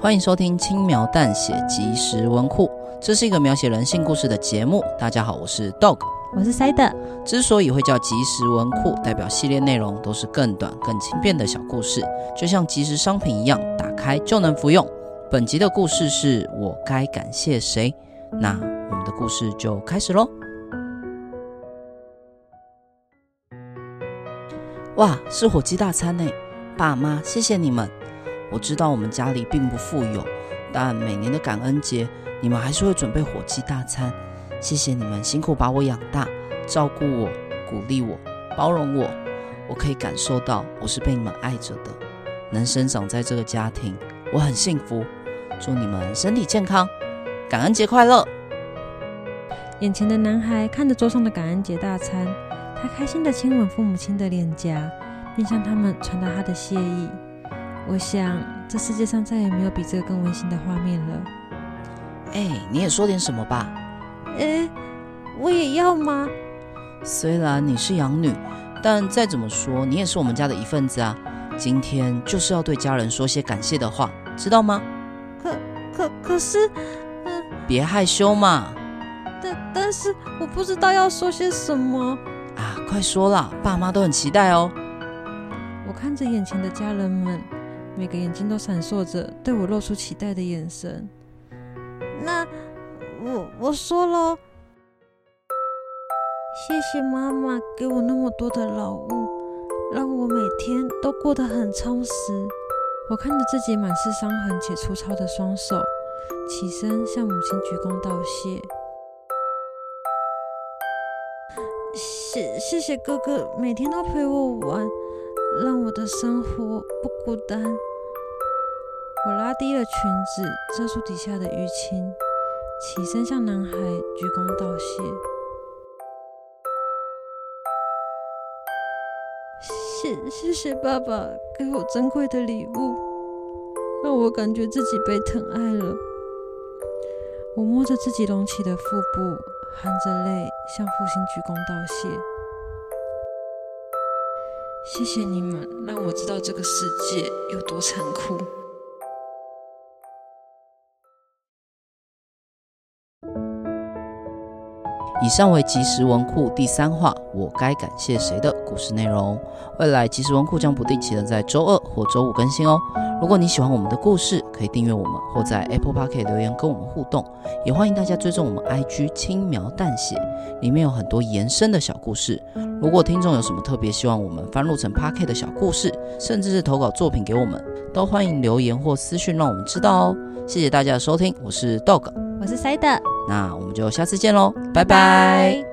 欢迎收听轻描淡写即时文库，这是一个描写人性故事的节目。大家好，我是 Dog，我是 Side。之所以会叫即时文库，代表系列内容都是更短、更轻便的小故事，就像即时商品一样，打开就能服用。本集的故事是我该感谢谁？那我们的故事就开始喽。哇，是火鸡大餐呢！爸妈，谢谢你们。我知道我们家里并不富有，但每年的感恩节，你们还是会准备火鸡大餐。谢谢你们辛苦把我养大，照顾我，鼓励我，包容我。我可以感受到我是被你们爱着的，能生长在这个家庭，我很幸福。祝你们身体健康，感恩节快乐！眼前的男孩看着桌上的感恩节大餐，他开心地亲吻父母亲的脸颊，并向他们传达他的谢意。我想，这世界上再也没有比这个更温馨的画面了。哎，你也说点什么吧。哎，我也要吗？虽然你是养女，但再怎么说，你也是我们家的一份子啊。今天就是要对家人说些感谢的话，知道吗？可可可是，嗯，别害羞嘛。但但是我不知道要说些什么。啊，快说啦，爸妈都很期待哦。我看着眼前的家人们。每个眼睛都闪烁着，对我露出期待的眼神。那我我说喽，谢谢妈妈给我那么多的劳务，让我每天都过得很充实。我看着自己满是伤痕且粗糙的双手，起身向母亲鞠躬道谢。谢谢谢哥哥每天都陪我玩，让我的生活不孤单。我拉低了裙子，遮住底下的淤青，起身向男孩鞠躬道谢。谢谢谢爸爸给我珍贵的礼物，让我感觉自己被疼爱了。我摸着自己隆起的腹部，含着泪向父亲鞠躬道谢。谢谢你们，让我知道这个世界有多残酷。以上为即时文库第三话，我该感谢谁的故事内容。未来即时文库将不定期的在周二或周五更新哦。如果你喜欢我们的故事，可以订阅我们或在 Apple Podcast 留言跟我们互动。也欢迎大家追踪我们 IG 轻描淡写，里面有很多延伸的小故事。如果听众有什么特别希望我们翻录成 Podcast 的小故事，甚至是投稿作品给我们，都欢迎留言或私讯让我们知道哦。谢谢大家的收听，我是 Dog。我是 Side，那我们就下次见喽，拜拜。